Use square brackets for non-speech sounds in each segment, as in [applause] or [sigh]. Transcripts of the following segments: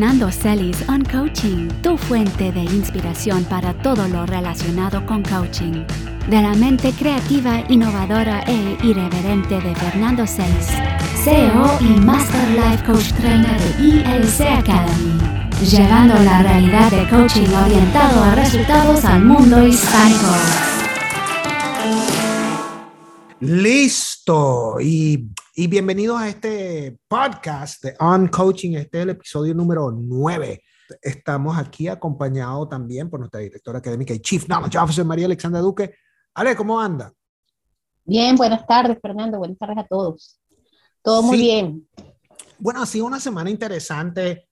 Fernando Celis on Coaching, tu fuente de inspiración para todo lo relacionado con coaching. De la mente creativa, innovadora e irreverente de Fernando Celis, CEO y Master Life Coach Trainer de ILC Academy, llevando la realidad de coaching orientado a resultados al mundo hispánico. Listo. Y, y bienvenidos a este podcast de On Coaching. Este es el episodio número 9. Estamos aquí acompañados también por nuestra directora académica y Chief Knowledge Officer María Alexandra Duque. Ale, ¿cómo anda? Bien, buenas tardes, Fernando. Buenas tardes a todos. Todo muy Sí. bien. Bueno, ha sido una semana interesante.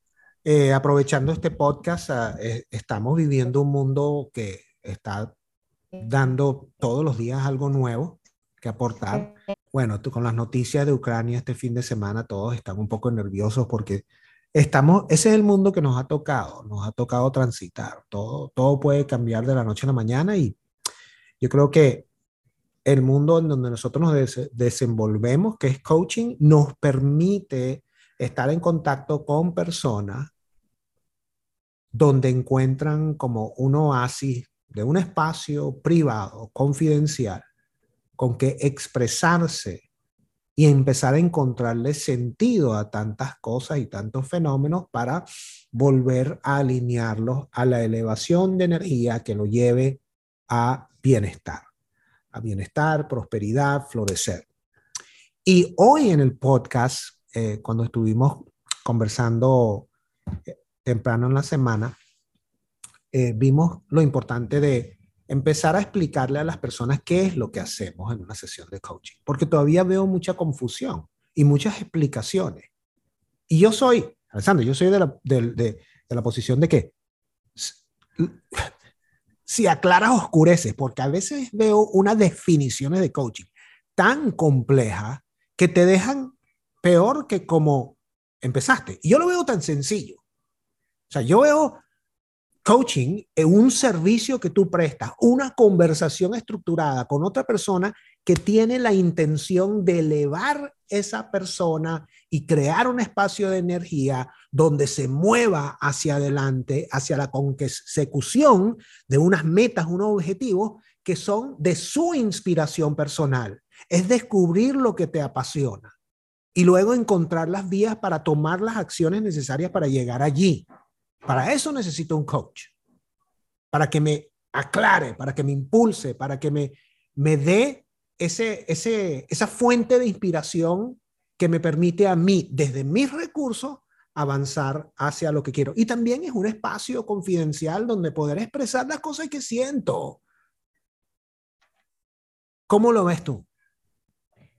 eh, aprovechando este podcast, ah, eh, estamos viviendo un mundo que está dando todos los días algo nuevo que aportar. Bueno, con las noticias de Ucrania este fin de semana, todos están un poco nerviosos porque estamos, ese es el mundo que nos ha tocado, nos ha tocado transitar. Todo, todo puede cambiar de la noche a la mañana y yo creo que el mundo en donde nosotros nos des- desenvolvemos, que es coaching, nos permite estar en contacto con personas donde encuentran como un oasis de un espacio privado, confidencial, con que expresarse y empezar a encontrarle sentido a tantas cosas y tantos fenómenos para volver a alinearlos a la elevación de energía que lo lleve a bienestar, a bienestar, prosperidad, florecer. Y hoy en el podcast, eh, cuando estuvimos conversando eh, temprano en la semana, eh, vimos lo importante de empezar a explicarle a las personas qué es lo que hacemos en una sesión de coaching, porque todavía veo mucha confusión y muchas explicaciones. Y yo soy, Alessandro, yo soy de la, del- de, de la posición de que [laughs] si aclaras, oscureces, porque a veces veo unas definiciones de coaching tan complejas que te dejan peor que como empezaste. Y yo lo veo tan sencillo. O sea, yo veo coaching en un servicio que tú prestas, una conversación estructurada con otra persona que tiene la intención de elevar esa persona y crear un espacio de energía donde se mueva hacia adelante, hacia la consecución de unas metas, unos objetivos que son de su inspiración personal. Es descubrir lo que te apasiona y luego encontrar las vías para tomar las acciones necesarias para llegar allí. Para eso necesito un coach, para que me aclare, para que me impulse, para que me, me dé ese, ese, esa fuente de inspiración que me permite a mí, desde mis recursos, avanzar hacia lo que quiero. Y también es un espacio confidencial donde poder expresar las cosas que siento. ¿Cómo lo ves tú?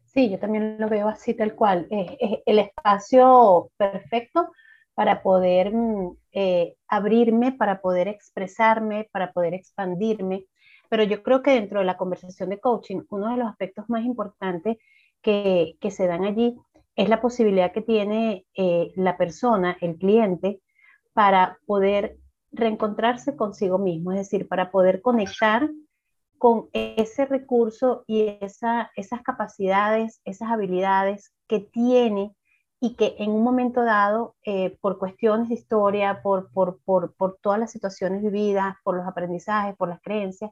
Sí, yo también lo veo así tal cual. Es, es el espacio perfecto para poder mm, eh, abrirme, para poder expresarme, para poder expandirme. Pero yo creo que dentro de la conversación de coaching, uno de los aspectos más importantes que, se dan allí es la posibilidad que tiene eh, la persona, el cliente, para poder reencontrarse consigo mismo, es decir, para poder conectar con ese recurso y esa, esas capacidades, esas habilidades que tiene y que en un momento dado, eh, por cuestiones de historia, por, por, por, por todas las situaciones vividas, por los aprendizajes, por las creencias,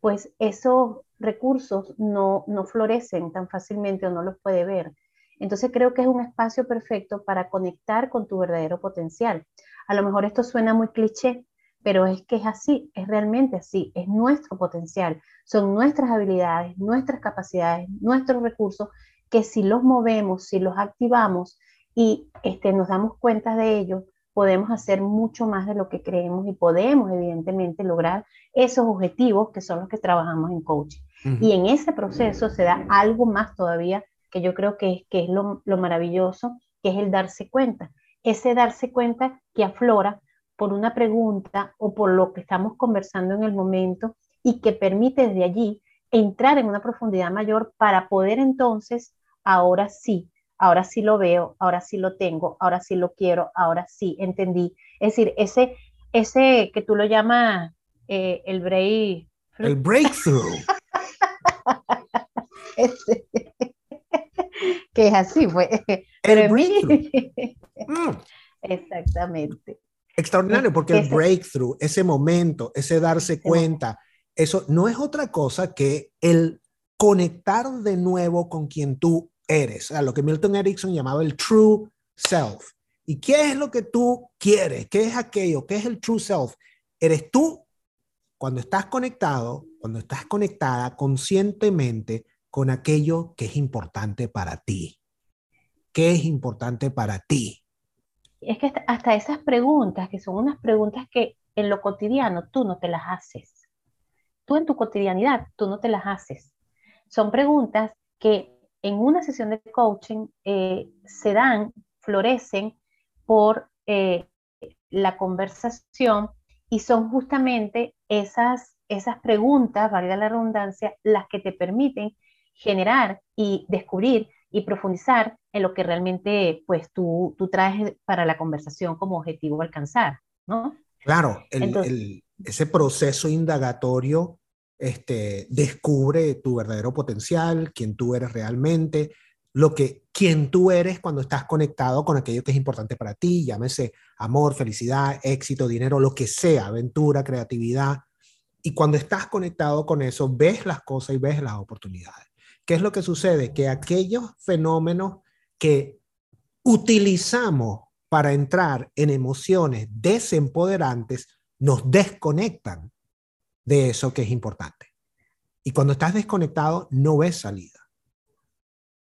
pues esos recursos no, no florecen tan fácilmente o no los puede ver. Entonces creo que es un espacio perfecto para conectar con tu verdadero potencial. A lo mejor esto suena muy cliché, pero es que es así, es realmente así, es nuestro potencial, son nuestras habilidades, nuestras capacidades, nuestros recursos, que si los movemos, si los activamos y este, nos damos cuenta de ellos, podemos hacer mucho más de lo que creemos y podemos evidentemente lograr esos objetivos que son los que trabajamos en coaching. Uh -huh. Y en ese proceso se da algo más todavía que yo creo que es, que es lo, lo maravilloso, que es el darse cuenta. Ese darse cuenta que aflora por una pregunta o por lo que estamos conversando en el momento y que permite desde allí entrar en una profundidad mayor para poder entonces, ahora sí, ahora sí lo veo, ahora sí lo tengo, ahora sí lo quiero, ahora sí entendí. Es decir, ese, ese que tú lo llamas eh, el break. El breakthrough. [laughs] ese, [laughs] que es así, fue. Pero El breakthrough. [laughs] Mm. Exactamente. Extraordinario, porque el breakthrough, ese momento, ese darse cuenta, eso no es otra cosa que el conectar de nuevo con quien tú eres, a lo que Milton Erickson llamaba el true self. ¿Y qué es lo que tú quieres? ¿Qué es aquello? ¿Qué es el true self? Eres tú cuando estás conectado, cuando estás conectada conscientemente con aquello que es importante para ti. ¿Qué es importante para ti? Es que hasta esas preguntas, que son unas preguntas que en lo cotidiano tú no te las haces. Tú en tu cotidianidad, tú no te las haces. Son preguntas que en una sesión de coaching eh, se dan, florecen por eh, la conversación y son justamente esas, esas preguntas, valga la redundancia, las que te permiten generar y descubrir y profundizar en lo que realmente pues tú, tú traes para la conversación como objetivo alcanzar, ¿no? Claro, ese proceso indagatorio este, descubre tu verdadero potencial, quién tú eres realmente, lo que quién tú eres cuando estás conectado con aquello que es importante para ti, llámese amor, felicidad, éxito, dinero, lo que sea, aventura, creatividad. Y cuando estás conectado con eso, ves las cosas y ves las oportunidades. ¿Qué es lo que sucede? Que aquellos fenómenos que utilizamos para entrar en emociones desempoderantes nos desconectan de eso que es importante. Y cuando estás desconectado, no ves salida,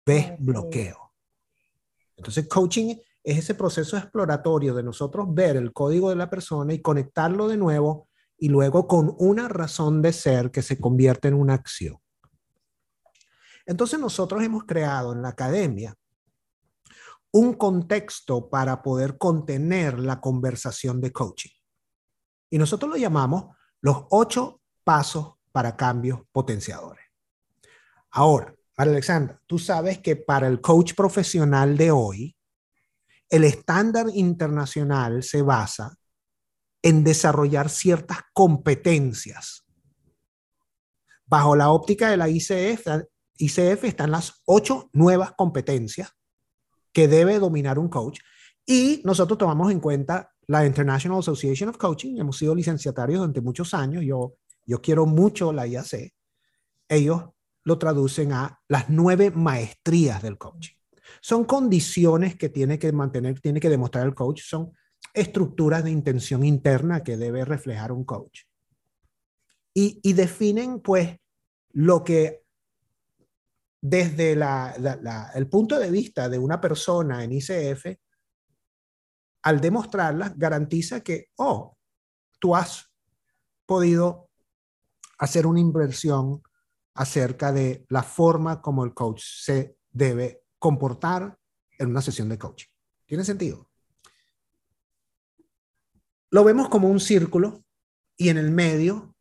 ves bloqueo. Entonces, coaching es ese proceso exploratorio de nosotros ver el código de la persona y conectarlo de nuevo y luego con una razón de ser que se convierte en una acción. Entonces nosotros hemos creado en la academia un contexto para poder contener la conversación de coaching. Y nosotros lo llamamos los ocho pasos para cambios potenciadores. Ahora, Alexandra, tú sabes que para el coach profesional de hoy, el estándar internacional se basa en desarrollar ciertas competencias. Bajo la óptica de la ICF, ICF están las ocho nuevas competencias que debe dominar un coach y nosotros tomamos en cuenta la International Association of Coaching, hemos sido licenciatarios durante muchos años, yo, yo quiero mucho la IAC, ellos lo traducen a las nueve maestrías del coaching. Son condiciones que tiene que mantener, tiene que demostrar el coach, son estructuras de intención interna que debe reflejar un coach. Y, y definen pues lo que desde el punto de vista de una persona en ICF, al demostrarlas, garantiza que, oh, tú has podido hacer una inversión acerca de la forma como el coach se debe comportar en una sesión de coaching. ¿Tiene sentido? Lo vemos como un círculo y en el medio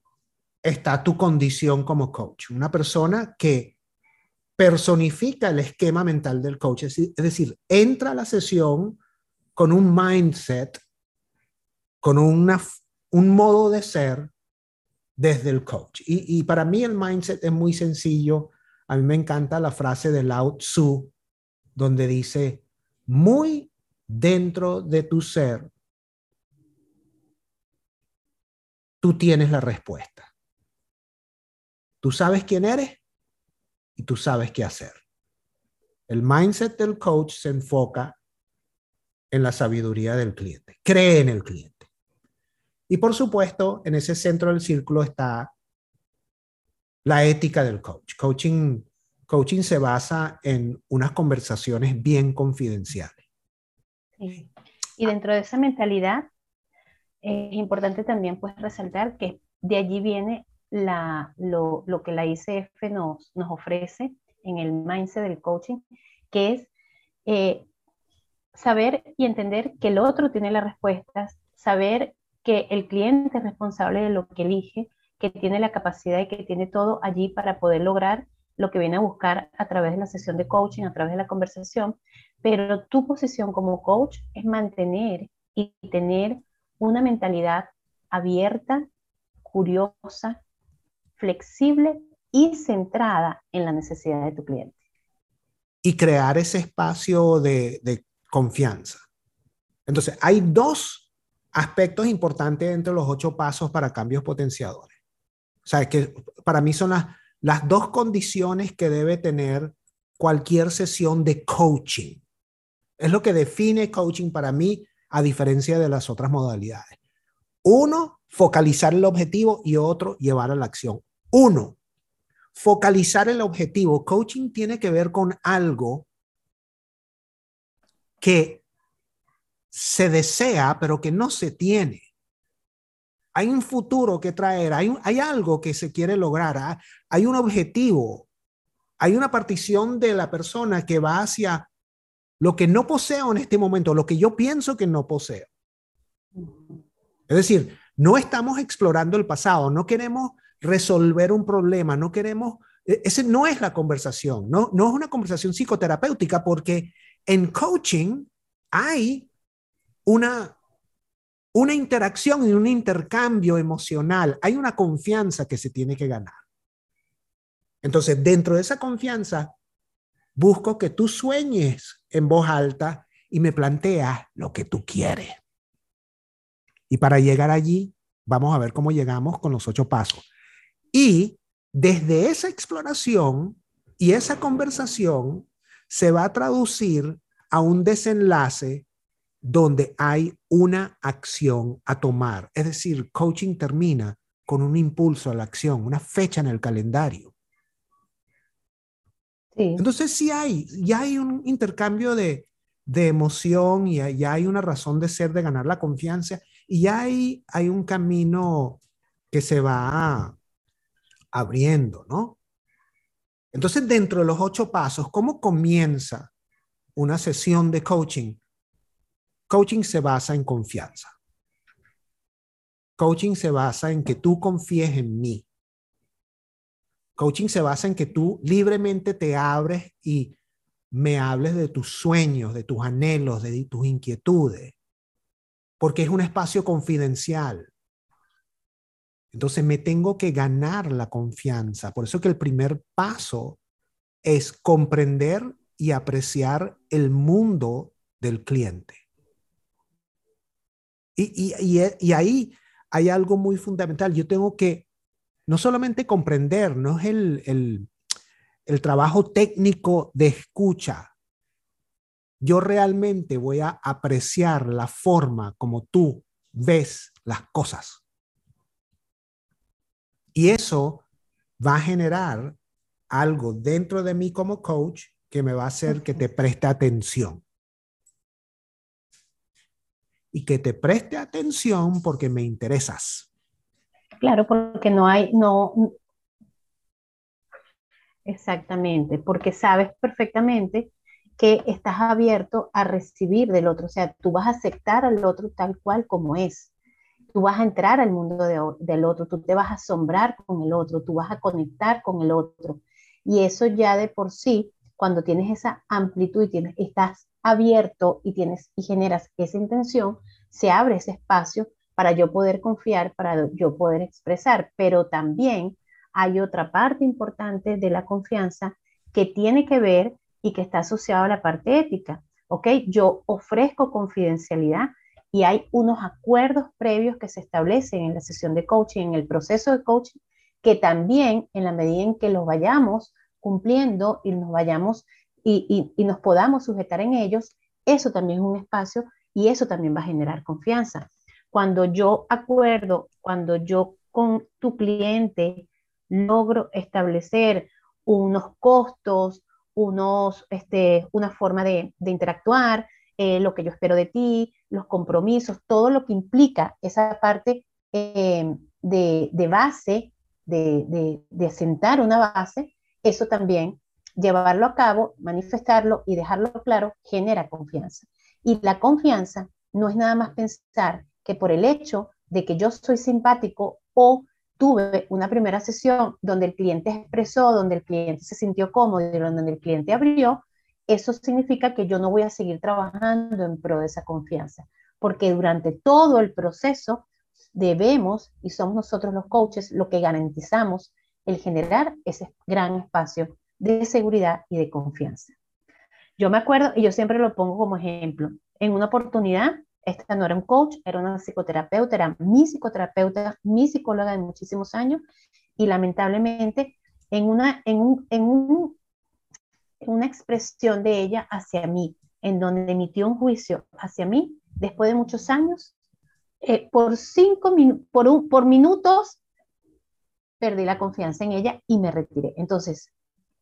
está tu condición como coach. Una persona que personifica el esquema mental del coach. Es decir, entra a la sesión con un mindset, con una, un modo de ser desde el coach. Y, para mí el mindset es muy sencillo. A mí me encanta la frase de Lao Tzu, donde dice, muy dentro de tu ser, tú tienes la respuesta. Tú sabes quién eres y tú sabes qué hacer. El mindset del coach se enfoca en la sabiduría del cliente, cree en el cliente. Y por supuesto, en ese centro del círculo está la ética del coach. Coaching, coaching se basa en unas conversaciones bien confidenciales. Y dentro de esa mentalidad, es importante también pues resaltar que de allí viene la, lo, lo, que la ICF nos, nos ofrece en el mindset del coaching, que es eh, saber y entender que el otro tiene las respuestas, saber que el cliente es responsable de lo que elige, que tiene la capacidad y que tiene todo allí para poder lograr lo que viene a buscar a través de la sesión de coaching, a través de la conversación, pero tu posición como coach es mantener y tener una mentalidad abierta, curiosa, flexible y centrada en la necesidad de tu cliente. Y crear ese espacio de, confianza. Entonces, hay dos aspectos importantes entre los ocho pasos para cambios potenciadores. O sea, que para mí son las, las dos condiciones que debe tener cualquier sesión de coaching. Es lo que define coaching para mí a diferencia de las otras modalidades. Uno, focalizar el objetivo y otro, llevar a la acción. Uno, focalizar el objetivo. Coaching tiene que ver con algo que se desea, pero que no se tiene. Hay un futuro que traer, hay, hay algo que se quiere lograr, ¿ah? hay un objetivo, hay una partición de la persona que va hacia lo que no poseo en este momento, lo que yo pienso que no poseo. Es decir, no estamos explorando el pasado, no queremos resolver un problema, no queremos, e, ese no es la conversación, no, no es una conversación psicoterapéutica porque en coaching hay una, una interacción y un intercambio emocional, hay una confianza que se tiene que ganar. Entonces, dentro de esa confianza, busco que tú sueñes en voz alta y me planteas lo que tú quieres. Y para llegar allí, vamos a ver cómo llegamos con los ocho pasos. Y desde esa exploración y esa conversación se va a traducir a un desenlace donde hay una acción a tomar. Es decir, coaching termina con un impulso a la acción, una fecha en el calendario. Entonces sí hay, ya hay un intercambio de, emoción y ya hay una razón de ser, de ganar la confianza y ya hay, hay un camino que se va abriendo, ¿no? Entonces, dentro de los ocho pasos, ¿cómo comienza una sesión de coaching? Coaching se basa en confianza. Coaching se basa en que tú confíes en mí. Coaching se basa en que tú libremente te abres y me hables de tus sueños, de tus anhelos, de tus inquietudes, porque es un espacio confidencial. Entonces me tengo que ganar la confianza. Por eso que el primer paso es comprender y apreciar el mundo del cliente. Y, y, ahí hay algo muy fundamental. Yo tengo que no solamente comprender, no es el, el, trabajo técnico de escucha. Yo realmente voy a apreciar la forma como tú ves las cosas. Y eso va a generar algo dentro de mí como coach que me va a hacer que te preste atención. Y que te preste atención porque me interesas. Claro, porque no hay, no, exactamente, porque sabes perfectamente que estás abierto a recibir del otro, o sea, tú vas a aceptar al otro tal cual como es, tú vas a entrar al mundo del otro, tú te vas a asombrar con el otro, tú vas a conectar con el otro, y eso ya de por sí, cuando tienes esa amplitud y tienes, estás abierto y tienes y generas esa intención, se abre ese espacio para yo poder confiar, para yo poder expresar, pero también hay otra parte importante de la confianza que tiene que ver y que está asociada a la parte ética. ¿Ok? Yo ofrezco confidencialidad y hay unos acuerdos previos que se establecen en la sesión de coaching, en el proceso de coaching, que también en la medida en que los vayamos cumpliendo y nos vayamos y, y nos podamos sujetar en ellos, eso también es un espacio y eso también va a generar confianza. Cuando yo acuerdo, cuando yo con tu cliente logro establecer unos costos, unos, este, una forma de, interactuar, eh, lo que yo espero de ti, los compromisos, todo lo que implica esa parte em, de, base, de, de, de asentar una base, eso también, llevarlo a cabo, manifestarlo y dejarlo claro, genera confianza. Y la confianza no es nada más pensar que por el hecho de que yo soy simpático o tuve una primera sesión donde el cliente expresó, donde el cliente se sintió cómodo donde el cliente abrió, eso significa que yo no voy a seguir trabajando en pro de esa confianza, porque durante todo el proceso debemos, y somos nosotros los coaches, lo que garantizamos el generar ese gran espacio de seguridad y de confianza. Yo me acuerdo, y yo siempre lo pongo como ejemplo, en una oportunidad esta no era un coach, era una psicoterapeuta, era mi psicoterapeuta, mi psicóloga de muchísimos años, y lamentablemente en una, en un, en un, una expresión de ella hacia mí, en donde emitió un juicio hacia mí, después de muchos años, eh, por cinco por, un, por minutos perdí la confianza en ella y me retiré. Entonces,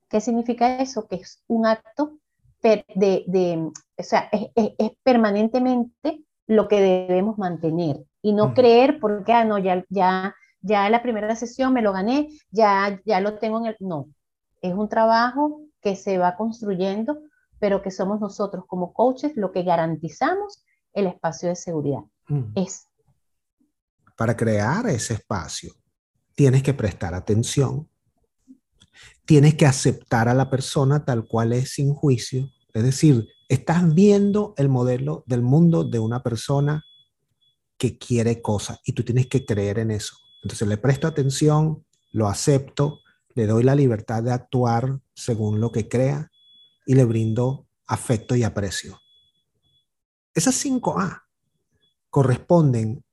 ¿qué significa eso? Que es un acto de, de o sea, es, es, permanentemente lo que debemos mantener y no creer porque, ah, no, ya, ya, ya la primera sesión me lo gané, ya, ya lo tengo en el... No, es un trabajo que se va construyendo, pero que somos nosotros como coaches lo que garantizamos el espacio de seguridad. Es. Para crear ese espacio, tienes que prestar atención, tienes que aceptar a la persona tal cual es sin juicio, es decir, estás viendo el modelo del mundo de una persona que quiere cosas y tú tienes que creer en eso. Entonces le presto atención, lo acepto, le doy la libertad de actuar según lo que crea y le brindo afecto y aprecio. Esas 5A corresponden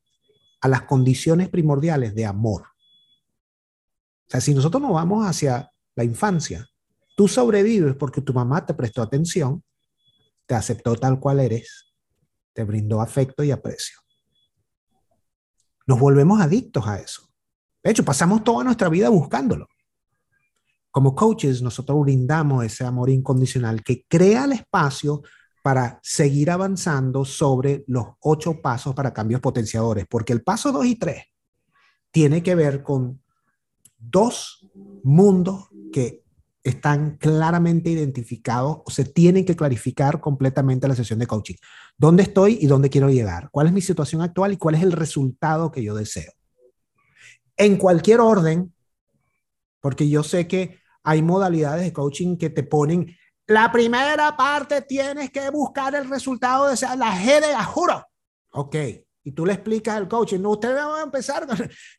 a las condiciones primordiales de amor. O sea, si nosotros nos vamos hacia la infancia, tú sobrevives porque tu mamá te prestó atención, te aceptó tal cual eres, te brindó afecto y aprecio. Nos volvemos adictos a eso. De hecho, pasamos toda nuestra vida buscándolo. Como coaches, nosotros brindamos ese amor incondicional que crea el espacio para seguir avanzando sobre los ocho pasos para cambios potenciadores, porque el paso dos y tres tiene que ver con dos mundos que están claramente identificados o se tienen que clarificar completamente la sesión de coaching. ¿Dónde estoy y dónde quiero llegar? ¿Cuál es mi situación actual y cuál es el resultado que yo deseo? En cualquier orden, porque yo sé que hay modalidades de coaching que te ponen, la primera parte tienes que buscar el resultado de la G de la juro. Ok, y tú le explicas al coach, no, usted va a empezar.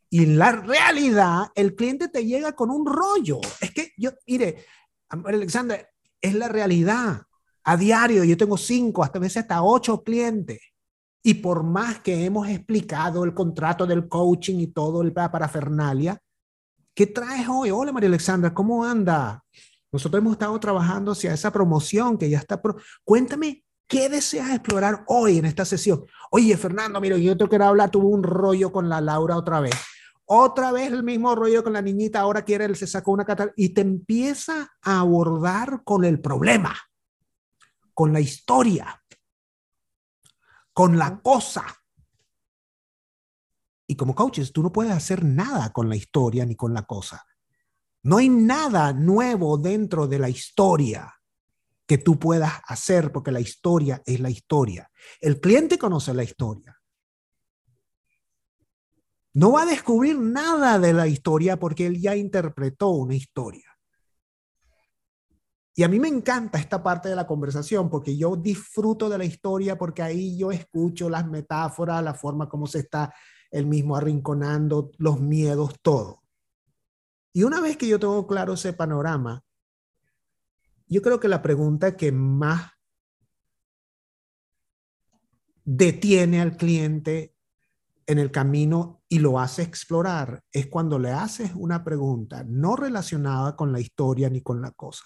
Y en la realidad, el cliente te llega con un rollo. Es que yo, mire, Alexander, es la realidad. A diario yo tengo cinco, hasta veces hasta ocho clientes. Y por más que hemos explicado el contrato del coaching y todo el parafernalia, ¿qué traes hoy? Hola María Alexandra, ¿cómo anda? Nosotros hemos estado trabajando hacia esa promoción que ya está. Cuéntame ¿Qué deseas explorar hoy en esta sesión? Oye, Fernando, mira, yo te quiero hablar, tuve un rollo con la Laura otra vez. Otra vez el mismo rollo con la niñita, ahora quiere, se sacó una catarata y te empieza a abordar con el problema, con la historia, con la cosa. Y como coaches, tú no puedes hacer nada con la historia ni con la cosa. No hay nada nuevo dentro de la historia que tú puedas hacer, porque la historia es la historia. El cliente conoce la historia. No va a descubrir nada de la historia porque él ya interpretó una historia. Y a mí me encanta esta parte de la conversación porque yo disfruto de la historia porque ahí yo escucho las metáforas, la forma como se está el mismo arrinconando, los miedos, todo. Y una vez que yo tengo claro ese panorama, yo creo que la pregunta que más detiene al cliente en el camino y lo hace explorar es cuando le haces una pregunta no relacionada con la historia ni con la cosa.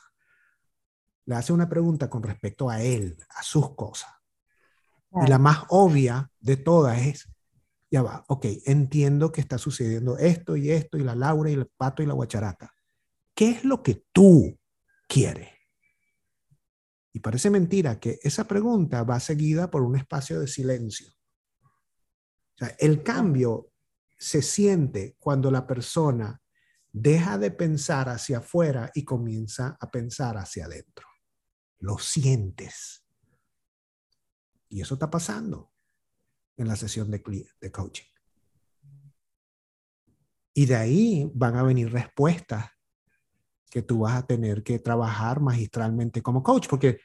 Le hace una pregunta con respecto a él, a sus cosas. Y la más obvia de todas es, ya va, ok, entiendo que está sucediendo esto y esto y la Laura y el pato y la guacharaca. ¿Qué es lo que tú quieres? Y parece mentira que esa pregunta va seguida por un espacio de silencio. O sea, el cambio se siente cuando la persona deja de pensar hacia afuera y comienza a pensar hacia adentro. Lo sientes. Y eso está pasando en la sesión de, de coaching. Y de ahí van a venir respuestas que tú vas a tener que trabajar magistralmente como coach, porque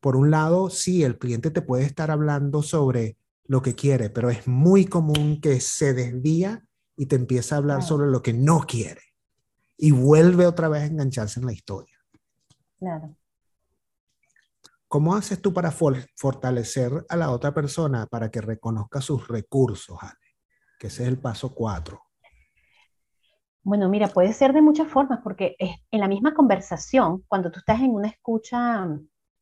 por un lado, sí, el cliente te puede estar hablando sobre lo que quiere, pero es muy común que se desvía y te empieza a hablar sobre lo que no quiere y vuelve otra vez a engancharse en la historia. Claro. ¿Cómo haces tú para fortalecer a la otra persona para que reconozca sus recursos, Ale? Que ese es el paso cuatro. Bueno, mira, puede ser de muchas formas, porque en la misma conversación, cuando tú estás en una escucha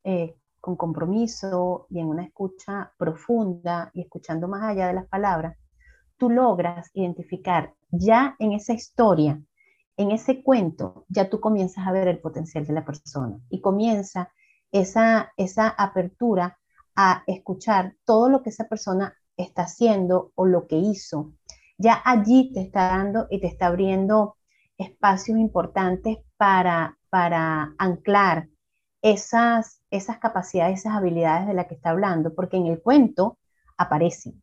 eh, con compromiso y en una escucha profunda y escuchando más allá de las palabras, tú logras identificar ya en esa historia, en ese cuento, ya tú comienzas a ver el potencial de la persona y comienza esa, esa apertura a escuchar todo lo que esa persona está haciendo o lo que hizo. Ya allí te está dando y te está abriendo espacios importantes para, para anclar esas, esas capacidades, esas habilidades de las que está hablando, porque en el cuento aparecen.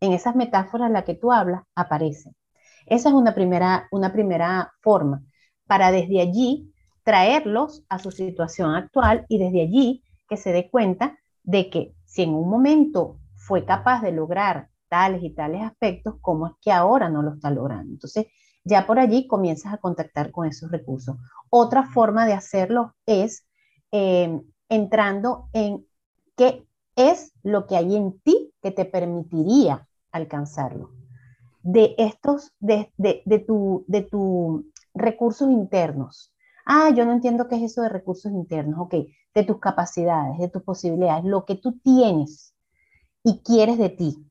En esas metáforas en las que tú hablas, aparecen. Esa es una primera, una primera forma para desde allí traerlos a su situación actual y desde allí que se dé cuenta de que si en un momento fue capaz de lograr tales y tales aspectos, ¿cómo es que ahora no lo está logrando? Entonces, ya por allí comienzas a contactar con esos recursos. Otra forma de hacerlo es eh, entrando en qué es lo que hay en ti que te permitiría alcanzarlo de estos, de, de, de tus de tu recursos internos. Ah, yo no entiendo qué es eso de recursos internos. Ok, de tus capacidades, de tus posibilidades, lo que tú tienes y quieres de ti.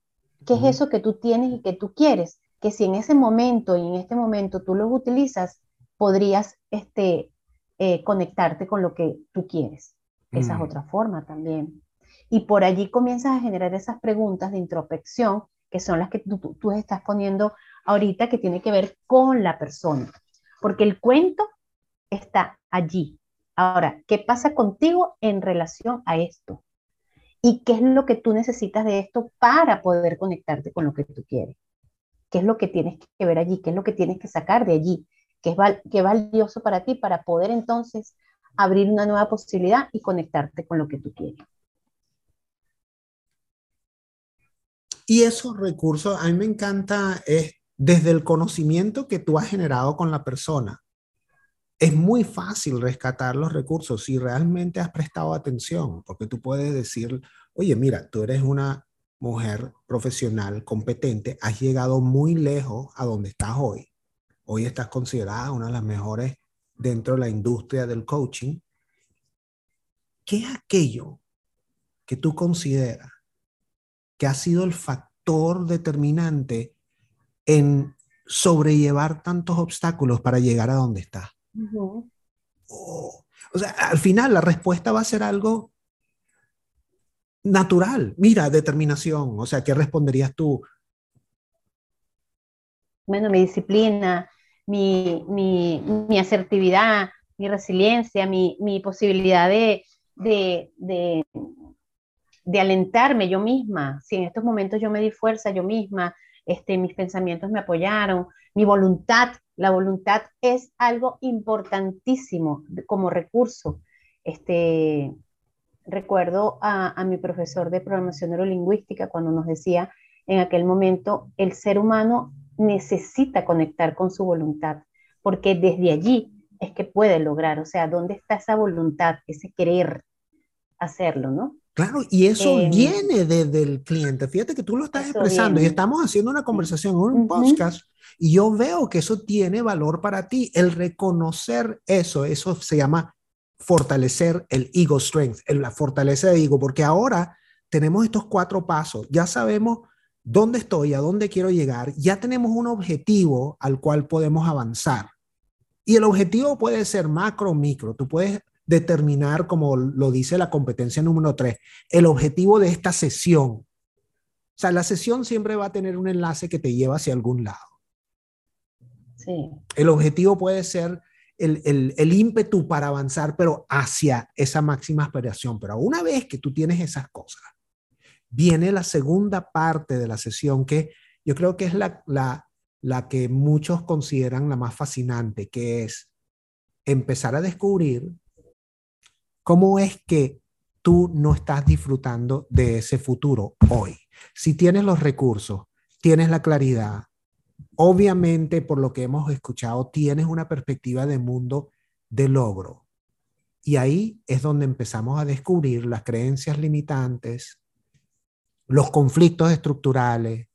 ¿Qué es eso que tú tienes y que tú quieres? Que si en ese momento y en este momento tú los utilizas, podrías este, eh, conectarte con lo que tú quieres. Esa es mm. otra forma también. Y por allí comienzas a generar esas preguntas de introspección que son las que tú, estás poniendo ahorita, que tiene que ver con la persona, porque el cuento está allí. Ahora, ¿qué pasa contigo en relación a esto? ¿Y qué es lo que tú necesitas de esto para poder conectarte con lo que tú quieres? ¿Qué es lo que tienes que ver allí? ¿Qué es lo que tienes que sacar de allí? ¿Qué es, qué valioso para ti para poder entonces abrir una nueva posibilidad y conectarte con lo que tú quieres? Y esos recursos, a mí me encanta, es desde el conocimiento que tú has generado con la persona. Es muy fácil rescatar los recursos si realmente has prestado atención, porque tú puedes decir, oye, mira, tú eres una mujer profesional, competente, has llegado muy lejos a donde estás hoy. Hoy estás considerada una de las mejores dentro de la industria del coaching. ¿Qué es aquello que tú consideras que ha sido el factor determinante en sobrellevar tantos obstáculos para llegar a donde Oh, o sea, al final la respuesta va a ser algo natural. Mira, determinación. O sea, ¿qué responderías tú? Bueno, mi disciplina, mi, mi, asertividad, mi resiliencia, mi, posibilidad de, de alentarme yo misma. Si en estos momentos yo me di fuerza yo misma, este, mis pensamientos me apoyaron, mi voluntad, la voluntad es algo importantísimo como recurso. Este, recuerdo a, a mi profesor de programación neurolingüística cuando nos decía en aquel momento, el ser humano necesita conectar con su voluntad, porque desde allí es que puede lograr, o sea, ¿dónde está esa voluntad, ese querer hacerlo, ¿no? Claro, y eso viene desde el cliente. Fíjate que tú lo estás expresando y estamos haciendo una conversación, un podcast, y yo veo que eso tiene valor para ti. El reconocer eso, eso se llama fortalecer el ego strength, la fortaleza de ego, porque ahora tenemos estos cuatro pasos. Ya sabemos dónde estoy, a dónde quiero llegar, ya tenemos un objetivo al cual podemos avanzar. Y el objetivo puede ser macro o micro. Tú puedes determinar, como lo dice la competencia número 3, el objetivo de esta sesión. O sea, la sesión siempre va a tener un enlace que te lleva hacia algún lado. Sí. El objetivo puede ser el, el, el, ímpetu para avanzar, pero hacia esa máxima aspiración. Pero una vez que tú tienes esas cosas, viene la segunda parte de la sesión que yo creo que es la, la, la que muchos consideran la más fascinante, que es empezar a descubrir ¿Cómo es que tú no estás disfrutando de ese futuro hoy? Si tienes los recursos, tienes la claridad, obviamente por lo que hemos escuchado, tienes una perspectiva de mundo de logro. Y ahí es donde empezamos a descubrir las creencias limitantes, los conflictos estructurales,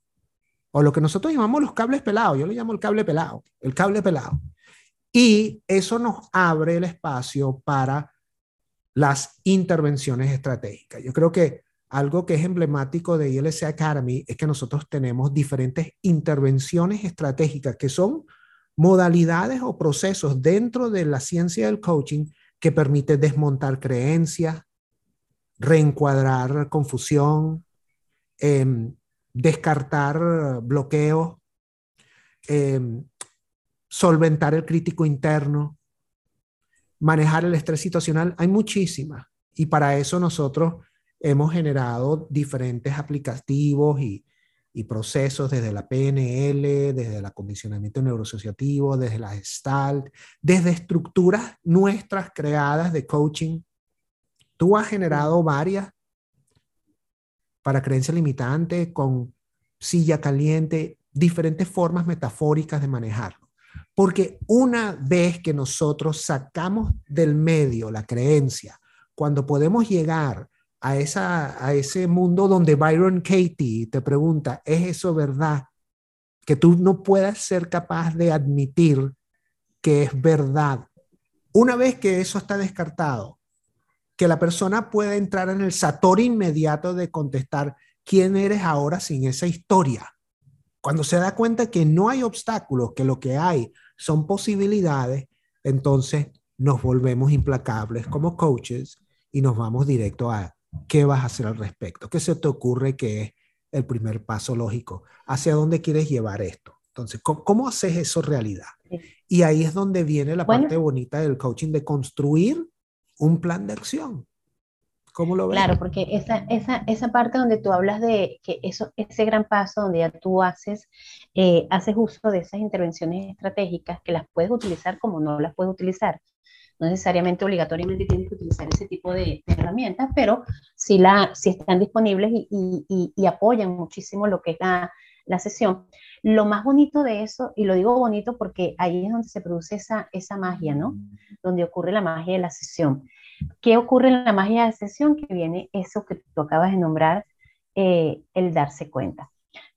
o lo que nosotros llamamos los cables pelados. Yo le llamo el cable pelado, el cable pelado. Y eso nos abre el espacio para las intervenciones estratégicas. Yo creo que algo que es emblemático de ILC Academy es que nosotros tenemos diferentes intervenciones estratégicas que son modalidades o procesos dentro de la ciencia del coaching que permite desmontar creencias, reencuadrar confusión, em, descartar bloqueos, em, solventar el crítico interno, manejar el estrés situacional. Hay muchísimas. Y para eso nosotros hemos generado diferentes aplicativos y, y procesos desde la PNL, desde el acondicionamiento neurosociativo, desde la Gestalt, desde estructuras nuestras creadas de coaching. Tú has generado varias para creencia limitante, con silla caliente, diferentes formas metafóricas de manejarlo. Porque una vez que nosotros sacamos del medio la creencia, cuando podemos llegar a, esa, a ese mundo donde Byron Katie te pregunta, ¿es eso verdad? Que tú no puedas ser capaz de admitir que es verdad. Una vez que eso está descartado, que la persona pueda entrar en el sator inmediato de contestar quién eres ahora sin esa historia. Cuando se da cuenta que no hay obstáculos, que lo que hay son posibilidades, entonces nos volvemos implacables como coaches y nos vamos directo a ¿Qué vas a hacer al respecto? ¿Qué se te ocurre que es el primer paso lógico? ¿Hacia dónde quieres llevar esto? Entonces, ¿cómo, haces eso realidad? Y ahí es donde viene la parte bonita del coaching de construir un plan de acción. ¿Cómo lo ves? Claro, porque esa, esa, esa parte donde tú hablas de que eso, ese gran paso donde ya tú haces, eh, haces uso de esas intervenciones estratégicas que las puedes utilizar como no las puedes utilizar no necesariamente obligatoriamente tienes que utilizar ese tipo de, herramientas, pero sí, la, si están disponibles y, y, apoyan muchísimo lo que es la, la, sesión. Lo más bonito de eso, y lo digo bonito porque ahí es donde se produce esa, esa magia, ¿no? Donde ocurre la magia de la sesión. ¿Qué ocurre en la magia de sesión? Que viene eso que tú acabas de nombrar, eh, el darse cuenta.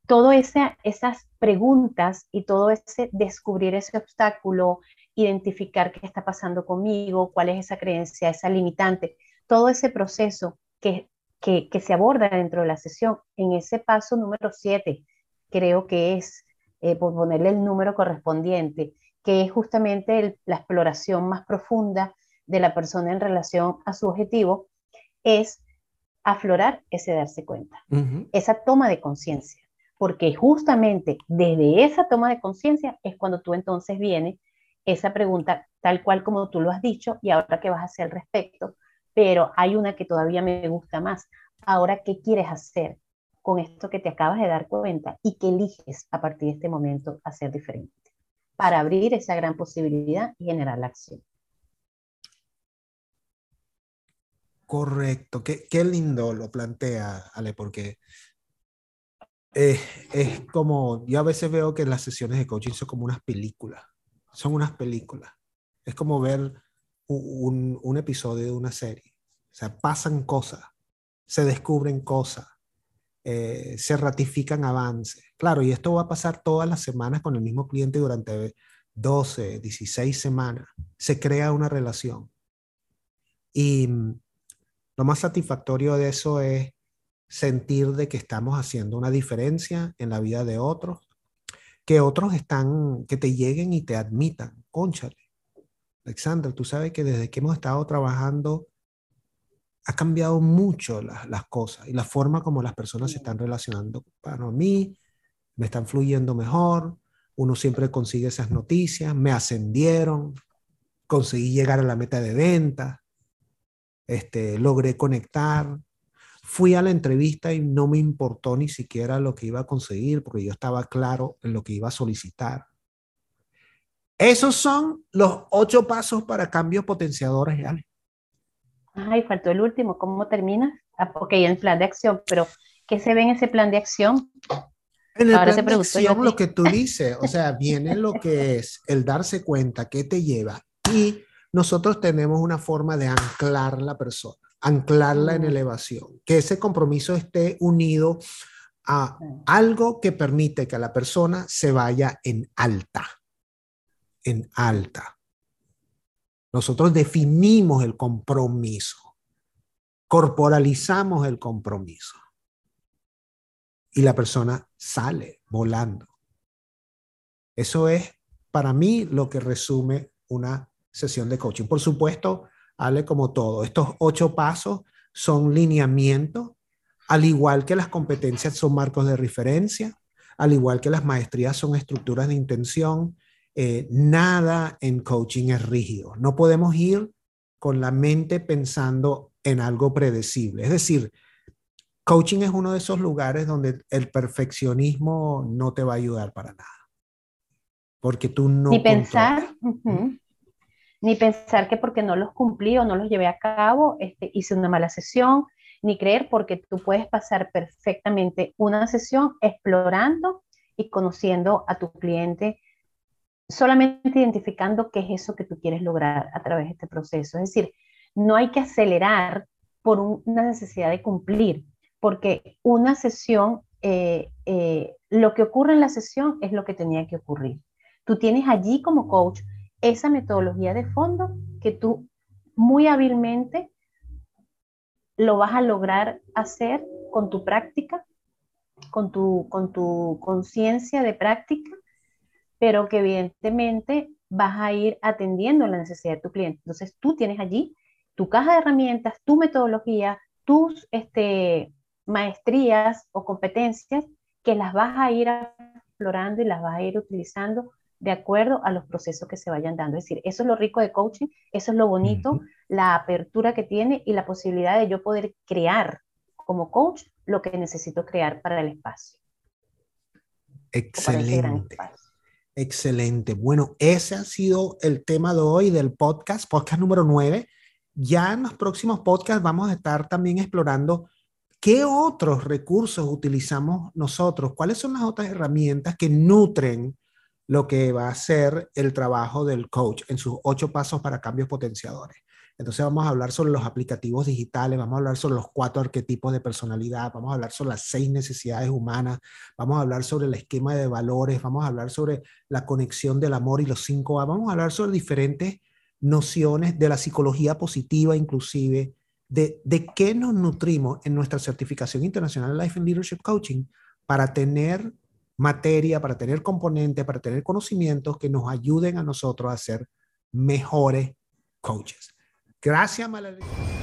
Todo ese, esas preguntas y todo ese descubrir ese obstáculo, identificar qué está pasando conmigo, cuál es esa creencia, esa limitante, todo ese proceso que, que, se aborda dentro de la sesión, en ese paso número 7, creo que es, eh, por ponerle el número correspondiente, que es justamente la exploración más profunda de la persona en relación a su objetivo, es aflorar ese darse cuenta, esa toma de conciencia, porque justamente desde esa toma de conciencia es cuando tú entonces vienes esa pregunta tal cual como tú lo has dicho y ahora qué vas a hacer al respecto, pero hay una que todavía me gusta más. Ahora, ¿qué quieres hacer con esto que te acabas de dar cuenta y que eliges a partir de este momento hacer diferente para abrir esa gran posibilidad y generar la acción? Correcto, qué, qué lindo lo plantea Ale, porque eh, es como, yo a veces veo que las sesiones de coaching son como unas películas son unas películas. Es como ver un, un, episodio de una serie. O sea, pasan cosas, se descubren cosas, eh, se ratifican avances. Claro, y esto va a pasar todas las semanas con el mismo cliente durante 12, 16 semanas. Se crea una relación. Y lo más satisfactorio de eso es sentir de que estamos haciendo una diferencia en la vida de otros que otros están, que te lleguen y te admitan. Conchale. Alexandra, tú sabes que desde que hemos estado trabajando ha cambiado mucho las cosas y la forma como las personas se están relacionando. Para mí, me están fluyendo mejor, uno siempre consigue esas noticias, me ascendieron, conseguí llegar a la meta de venta, este, logré conectar, Fui a la entrevista y no me importó ni siquiera lo que iba a conseguir porque yo estaba claro en lo que iba a solicitar. Esos son los ocho pasos para cambios potenciadores, Ale. Ay, faltó el último. ¿Cómo termina? Ah, ok, el plan de acción, pero ¿qué se ve en ese plan de acción? En el plan de acción, lo que tú dices, o sea, viene lo que es el darse cuenta, qué te lleva. Y nosotros tenemos una forma de anclar la persona, anclarla en mm. elevación, que ese compromiso esté unido a algo que permite que la persona se vaya en alta, en alta. Nosotros definimos el compromiso, corporalizamos el compromiso y la persona sale volando. Eso es para mí lo que resume una sesión de coaching. Por supuesto, hable como todo, estos ocho pasos son lineamientos al igual que las competencias son marcos de referencia, al igual que las maestrías son estructuras de intención, eh, nada en coaching es rígido. No podemos ir con la mente pensando en algo predecible. Es decir, coaching es uno de esos lugares donde el perfeccionismo no te va a ayudar para nada. Porque tú no... Ni pensar, ni pensar que porque no los cumplí o no los llevé a cabo, este, hice una mala sesión, ni creer porque tú puedes pasar perfectamente una sesión explorando y conociendo a tu cliente, solamente identificando qué es eso que tú quieres lograr a través de este proceso. Es decir, no hay que acelerar por una necesidad de cumplir, porque una sesión, eh, eh, lo que ocurre en la sesión es lo que tenía que ocurrir. Tú tienes allí como coach esa metodología de fondo que tú muy hábilmente lo vas a lograr hacer con tu práctica, con tu con tu conciencia de práctica, pero que evidentemente vas a ir atendiendo la necesidad de tu cliente. Entonces tú tienes allí tu caja de herramientas, tu metodología, tus este, maestrías o competencias que las vas a ir explorando y las vas a ir utilizando de acuerdo a los procesos que se vayan dando. Es decir, eso es lo rico de coaching, eso es lo bonito, la apertura que tiene y la posibilidad de yo poder crear como coach lo que necesito crear para el espacio. Excelente. Excelente. Bueno, ese ha sido el tema de hoy del podcast, podcast número 9. Ya en los próximos podcasts vamos a estar también explorando qué otros recursos utilizamos nosotros, cuáles son las otras herramientas que nutren lo que va a ser el trabajo del coach en sus ocho pasos para cambios potenciadores. Entonces vamos a hablar sobre los aplicativos digitales, vamos a hablar sobre los cuatro arquetipos de personalidad, vamos a hablar sobre las seis necesidades humanas, vamos a hablar sobre el esquema de valores, vamos a hablar sobre la conexión del amor y los cinco A, vamos a hablar sobre diferentes nociones de la psicología positiva inclusive, de, de qué nos nutrimos en nuestra certificación internacional Life and Leadership Coaching para tener materia, para tener componentes, para tener conocimientos que nos ayuden a nosotros a ser mejores coaches. Gracias, Malala.